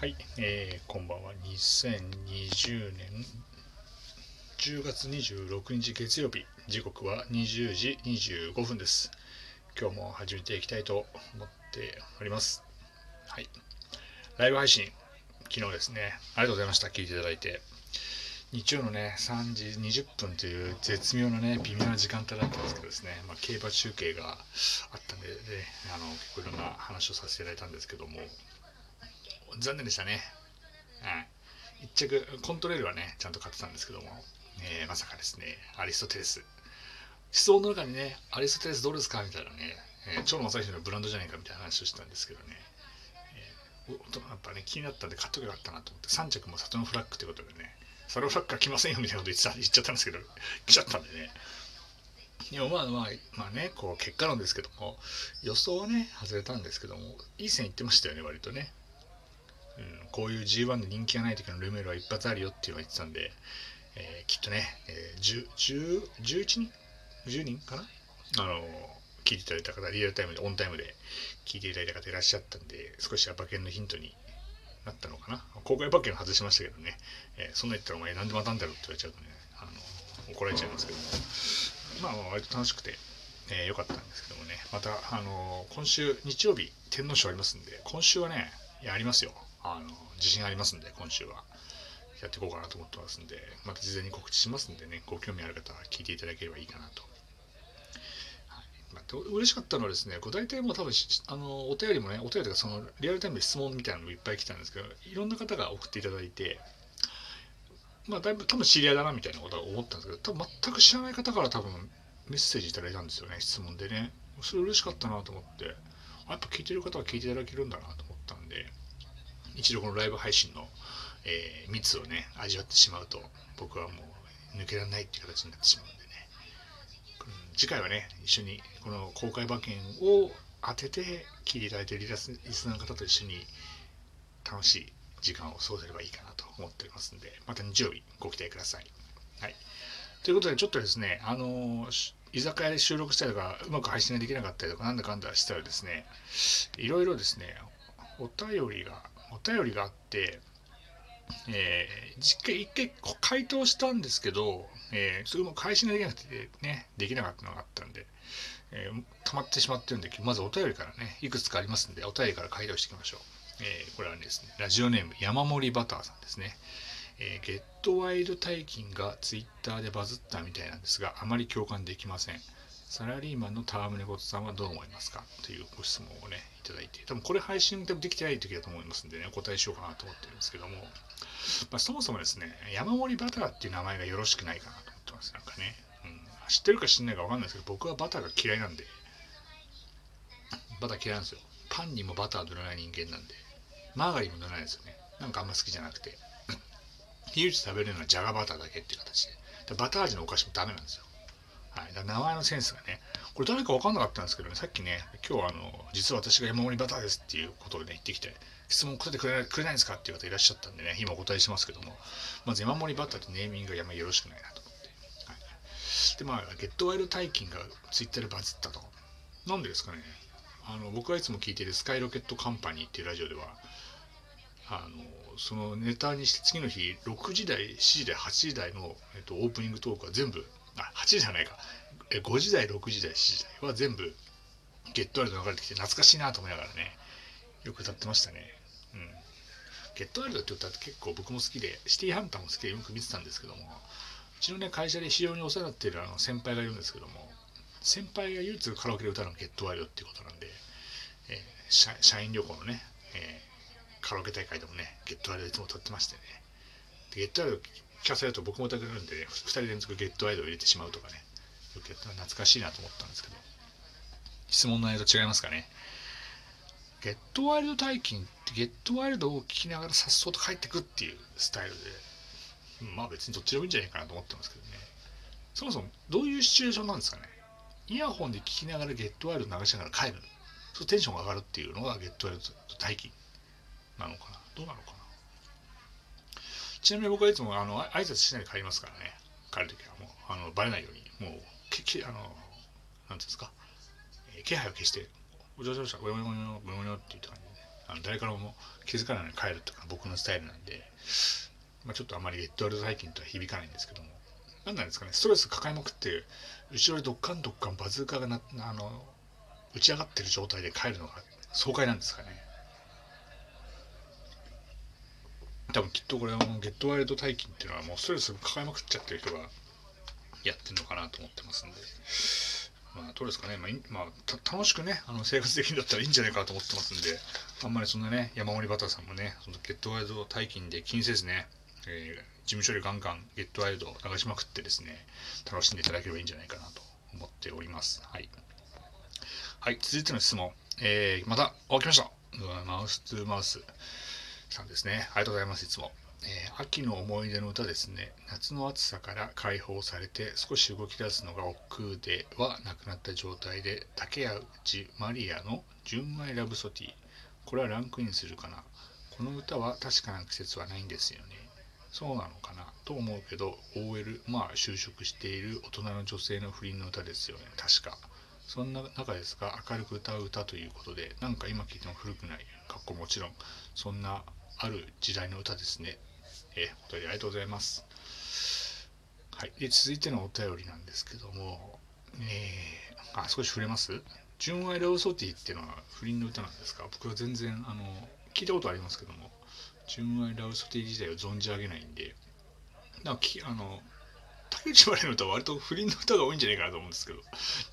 はい、えー、こんばんは。2020年10月26日月曜日、時刻は20時25分です。今日も始めていきたいと思っております。はい。ライブ配信、昨日ですね、ありがとうございました。聞いていただいて。日曜のね、3時20分という絶妙なね、微妙な時間帯だったんですけどですね、まあ、競馬中継があったんで、ね、あの結構いろんな話をさせていただいたんですけども、残念でしたね。はい。一着、コントレールはね、ちゃんと買ってたんですけども、えー、まさかですね、アリストテレス。思想の中にね、アリストテレスどうですかみたいなね、えー、蝶野正宏のブランドじゃないかみたいな話をしたんですけどね、えー、やっぱね、気になったんで買っとけばよかったなと思って、3着も里のフラッグということでね、サロフラッグは来ませんよみたいなこと言った言っちゃったんですけど、来ちゃったんでね。でもまあまあ、まあね、こう結果論ですけども、予想はね、外れたんですけども、いい線いってましたよね、割とね。うん、こういう G1 で人気がない時のルメールは一発あるよっていうのを言ってたんで、えー、きっとね、えー、10 11人 ?10 人かな？あの聞いていただいた方、リアルタイムで、オンタイムで聞いていただいた方いらっしゃったんで、少しは馬券のヒントになったのかな？公開馬券外しましたけどね、えー、そんな言ったらお前何でまたんだろうって言われちゃうとね、あの怒られちゃいますけども、まあ割と楽しくて、えー、よかったんですけどもね、また、あの今週日曜日、天皇賞ありますんで、今週はね、やりますよ。あの自信ありますんで今週はやっていこうかなと思ってますんでまた事前に告知しますんでねご興味ある方は聞いていただければいいかなと。はいまあ、嬉しかったのはですね、こう大体もう多分あのお便りもね、お便りとかそのリアルタイムで質問みたいなのもいっぱい来たんですけど、いろんな方が送っていただいて、まあだいぶ多分知り合いだなみたいなことは思ったんですけど、多分全く知らない方から多分メッセージいただいたんですよね、質問でね。それ嬉しかったなと思って、やっぱ聞いてる方は聞いていただけるんだなと思ったんで、一度このライブ配信の、えー、密をね味わってしまうと僕はもう抜けられないっていう形になってしまうんでね、次回はね一緒にこの公開馬券を当てて聞いていただいているリスナーの方と一緒に楽しい時間を過ごせればいいかなと思っておりますんでまた日曜日ご期待ください。はい、ということでちょっとですねあの居酒屋で収録したりとかうまく配信ができなかったりとかなんだかんだしたらですねいろいろですねお便りがお便りがあって、えー、実回一回回答したんですけど、えー、それも返しができなくてね、できなかったのがあったんで、えー、溜まってしまってるんで、まずお便りからね、いくつかありますんで、お便りから回答していきましょう。えー、これはですね、ラジオネーム山盛りバターさんですね。えー、ゲットワイル大金がツイッターでバズったみたいなんですが、あまり共感できません。サラリーマンのタームネゴトさんはどう思いますか？というご質問をね、いただいて、多分これ配信でもできてない時だと思いますんでね、お答えしようかなと思ってるんですけども、まあ、そもそもですね、山盛りバターっていう名前がよろしくないかなと思ってます。なんかね、うん、知ってるか知んないか分かんないですけど、僕はバターが嫌いなんで、バター嫌いなんですよ。パンにもバター塗らない人間なんで、マーガリンも塗らないですよね。なんかあんま好きじゃなくて。唯一食べれるのはジャガバターだけっていう形で。バター味のお菓子もダメなんですよ。はい、だ名前のセンスがね、これ誰か分かんなかったんですけどね、さっきね、今日はあの、実は私が山盛りバターですっていうことをね、言ってきて、質問答えてくれないくれないんですかっていう方いらっしゃったんでね、今お答えしますけども、まず山盛りバターってネーミングが山よろしくないなと思って。はい、で、まあ、ゲットワイル大金がツイッターでバズったと。なんでですかね、あの僕がいつも聞いているスカイロケットカンパニーっていうラジオでは、あのそのネタにして次の日6時台7時台8時台の、えっと、オープニングトークは全部あ、8時じゃないか。5時台、6時台、7時台は全部、ゲットワイルド流れてきて懐かしいなと思いながらね、よく歌ってましたね。うん。ゲットワイルドって歌って結構僕も好きで、シティハンターも好きでよく見てたんですけども、うちのね、会社で非常にお世話になってるあの先輩がいるんですけども、先輩が唯一カラオケで歌うのがゲットワイルドっていうことなんで、えー、社員旅行のね、えー、カラオケ大会でもね、ゲットワイルドいつも歌ってましてね、でゲットワイル聞かせると僕も歌ってるんで、ね、2人連続ゲットワイドを入れてしまうとかね、よくやった懐かしいなと思ったんですけど、質問の内容と違いますかね。ゲットワイルド大金ってゲットワイルドを聞きながらさっそうと帰ってくっていうスタイルで、まあ別にどっちでもいいんじゃないかなと思ってますけどね。そもそもどういうシチュエーションなんですかね。イヤホンで聞きながらゲットワイルド流しながら帰る。そうテンションが上がるっていうのがゲットワイルド大金なのかな？どうなのかな？ちなみに僕はいつもあの挨拶しないで帰りますからね。帰るときはもうあのバレないように。もうけけあのなんていうんですか、えー、気配を消してお嬢嬢したごよごよよよって言った感じで、あの誰からも気づかないのに帰るとか僕のスタイルなんで、まあ、ちょっとあまりゲットワールド最近とは響かないんですけども。何なんですかね？ストレス抱えまくって後ろでドッカンドッカンバズーカがなあの打ち上がってる状態で帰るのが爽快なんですかね。多分きっとこれはもうゲットワイルド大金っていうのはもうストレス抱えまくっちゃってる人がやってるのかなと思ってますんで。まあどうですかね、まあ、まあ、楽しくねあの生活できるんだったらいいんじゃないかと思ってますんで。あんまりそんなね山盛りバターさんもねそのゲットワイルド大金で気にせずね、えー、事務所でガンガンゲットワイルド流しまくってですね楽しんでいただければいいんじゃないかなと思っております。はい、はい、続いての質問、えー、またお来ました。マウス2マウス。さんですね。ありがとうございます、いつも。えー、秋の思い出の歌ですね。夏の暑さから解放されて少し動き出すのが億劫ではなくなった状態で竹内マリアの純米ラブソティ。これはランクインするかな。この歌は確かな季節はないんですよね。そうなのかな？と思うけど OL まあ就職している大人の女性の不倫の歌ですよね確かそんな中ですが明るく歌う歌ということでなんか今聴いても古くないかっこもちろんそんなある時代の歌ですね。えー、お便りありがとうございます。はい。で、続いてのお便りなんですけども、えー、あ、少し触れます？純愛ラブソティっていうのは不倫の歌なんですか？僕は全然、あの、聞いたことありますけども、純愛ラブソティ自体を存じ上げないんで、なんかき、あの、竹内まりの歌は割と不倫の歌が多いんじゃないかなと思うんですけど、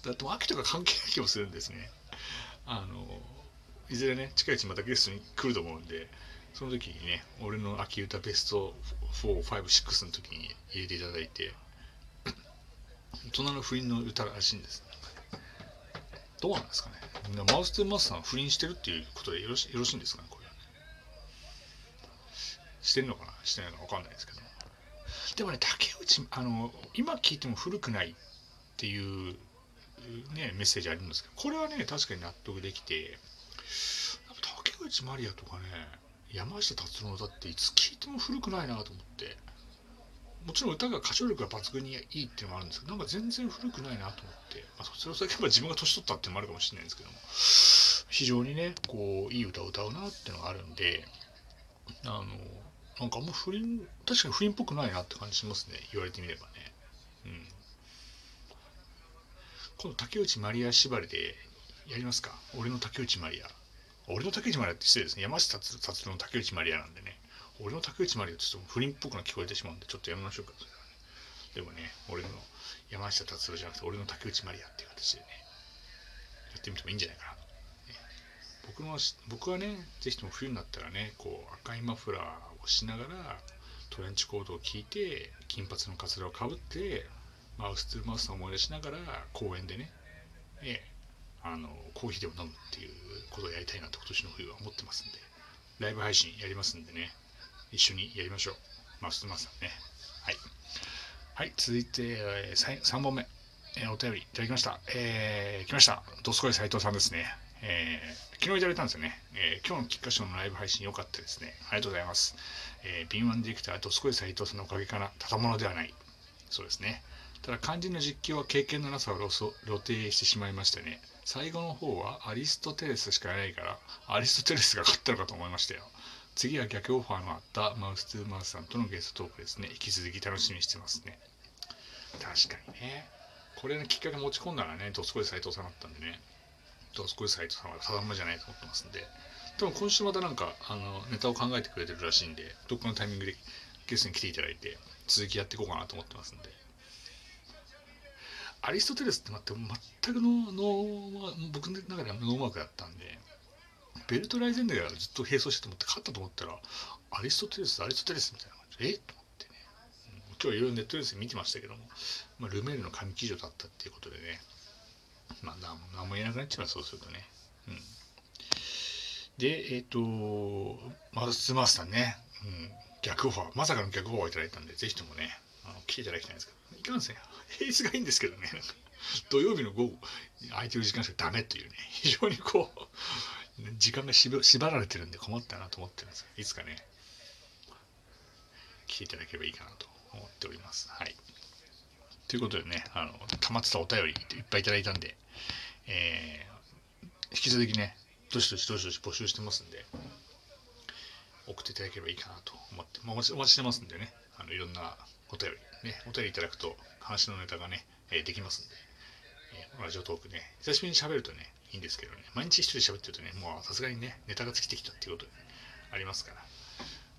だって秋とか関係ない気もするんですね。あの、いずれね、近いうちまたゲストに来ると思うんで、その時にね、俺の秋歌ベスト4、5、6の時に入れていただいて、大人の不倫の歌らしいんです。どうなんですかね。マウス・トゥ・マウスさん不倫してるっていうことでよろしよろしいんですかね、これはね。してるのかなしてないのか分かんないですけど。でもね、竹内、あの、今聞いても古くないっていうね、メッセージあるんですけど、これはね、確かに納得できて、竹内まりやとかね、山下達郎の歌っていつ聴いても古くないなと思って。もちろん歌が歌唱力が抜群にいいっていうのもあるんですけどなんか全然古くないなと思って、まあ、それは先は自分が年取ったっていうのもあるかもしれないんですけども。非常にねこういい歌を歌うなっていうのがあるんであのなんかあんま不倫確かに不倫っぽくないなって感じしますね。言われてみればね。うん。今度竹内まりや縛りでやりますか？俺の竹内まりや。俺の竹内まりやって失礼ですね。山下達郎の竹内まりやなんでね。俺の竹内まりやってちょっと不倫っぽくな聞こえてしまうんで、ちょっとやめましょうか。それはね、でもね、俺の山下達郎じゃなくて、俺の竹内まりやっていう形でね、やってみてもいいんじゃないかなと。僕の僕はね、ぜひとも冬になったらね、こう赤いマフラーをしながら、トレンチコートを着いて、金髪のカツラをかぶって、マウス2マウスを思い出しながら、公園でね、ねあのコーヒーでも飲むっていうことをやりたいなと今年の冬は思ってますんでライブ配信やりますんでね一緒にやりましょう。マストマスさんね。はい。はい続いて、えー、3本目、えー、お便りいただきました。えー、来ました。どすこい斉藤さんですね。えー、昨日いただいたんですよね、えー、今日の菊花賞のライブ配信良かったですね。ありがとうございます、えー、敏腕ディレクターどすこい斉藤さんのおかげかな。ただものではない。そうですね。ただ肝心の実況は経験のなさを露呈してしまいましてね。最後の方はアリストテレスしかいないからアリストテレスが勝ったのかと思いましたよ。次は逆オファーのあったマウス2マウスさんとのゲストトークですね。引き続き楽しみにしてますね。確かにね。これのきっかけ持ち込んだらねどすこい斎藤さんだったんでね。どすこい斎藤さんはただまじゃないと思ってますんで。多分今週またなんかあのネタを考えてくれてるらしいんでどっかのタイミングでゲストに来ていただいて続きやっていこうかなと思ってますんで。アリストテレスって待って全くのノ僕の中ではノーマークだったんでベルトライゼンデがずっと並走してと思って勝ったと思ったらアリストテレスアリストテレスみたいな感じでえ？っと思ってね、今日いろいろネットニュース見てましたけども、まあ、ルメールの紙記事だったっていうことでね。まあ何も言えなくなっちゃうそうするとね。うん。でえっ、ー、とマウスマースさんね、うん、逆オファー。まさかの逆オファーをいただいたんでぜひともねあの来ていただきたいんですけど。いかんせん平日がいいんですけどね。土曜日の午後空いてる時間しかダメというね。非常にこう時間が縛られてるんで困ったなと思ってるんです。いつかね。来ていただければいいかなと思っております。はい。ということでねあの溜まってたお便りいっぱいいただいたんで、えー、引き続きねどしどしどしどし募集してますんで、送っていただければいいかなと思って、まあ、お待ちお待ちしてますんでね、あのいろんなお便り、ね、お便りいただくと話のネタがね、えー、できますんで、えー、ラジオトークね、久しぶりに喋るとね、いいんですけどね、毎日一人で喋ってるとね、もうさすがにね、ネタが尽きてきたっていうことで、ね、ありますから。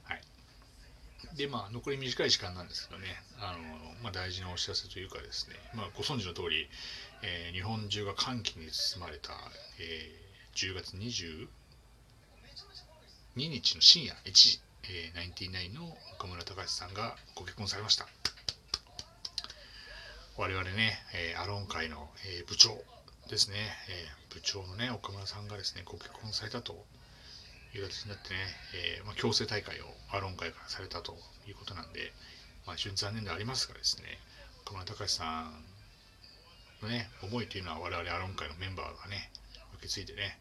はい。で、まあ、残り短い時間なんですけどね、あの、まあ、大事なお知らせというかですね、まあ、ご存知の通り、えー、日本中が歓喜に包まれた、えー、10月22日の深夜1時、えー、ナインティナインの岡村隆史さんがご結婚されました。我々ね、えー、アローン会の、えー、部長ですね、えー、部長のね、岡村さんがですね、ご結婚されたという形になってね、えー、まあ、強制大会をアロン会からされたということなんで、まあ、非常に残念でありますがですね、岡村隆史さんのね、思いというのは我々アロン会のメンバーがね、受け継いでね、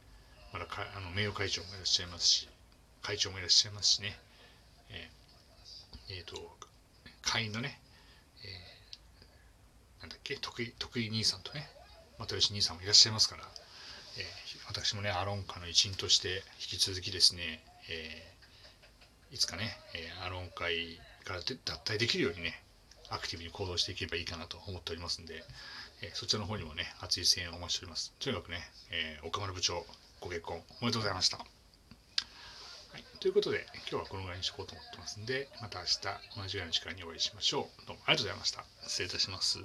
まだかあの名誉会長もいらっしゃいますし、会長もいらっしゃいますしね、えー、えー、と、会員のね、えー、なんだっけ、得意、得意兄さんとね、又吉兄さんもいらっしゃいますから、えー、私もね、アロン会の一員として引き続きですね、えー、いつかね、えー、アロン会から脱退できるようにね、アクティブに行動していけばいいかなと思っておりますんで、えー、そちらの方にもね、熱い声援をお待ちしております。とにかくね、えー、岡村部長、ご結婚おめでとうございました。ということで、今日はこのぐらいにしようと思ってますんで、また明日同じぐらいの時間にお会いしましょう。どうもありがとうございました。失礼いたします。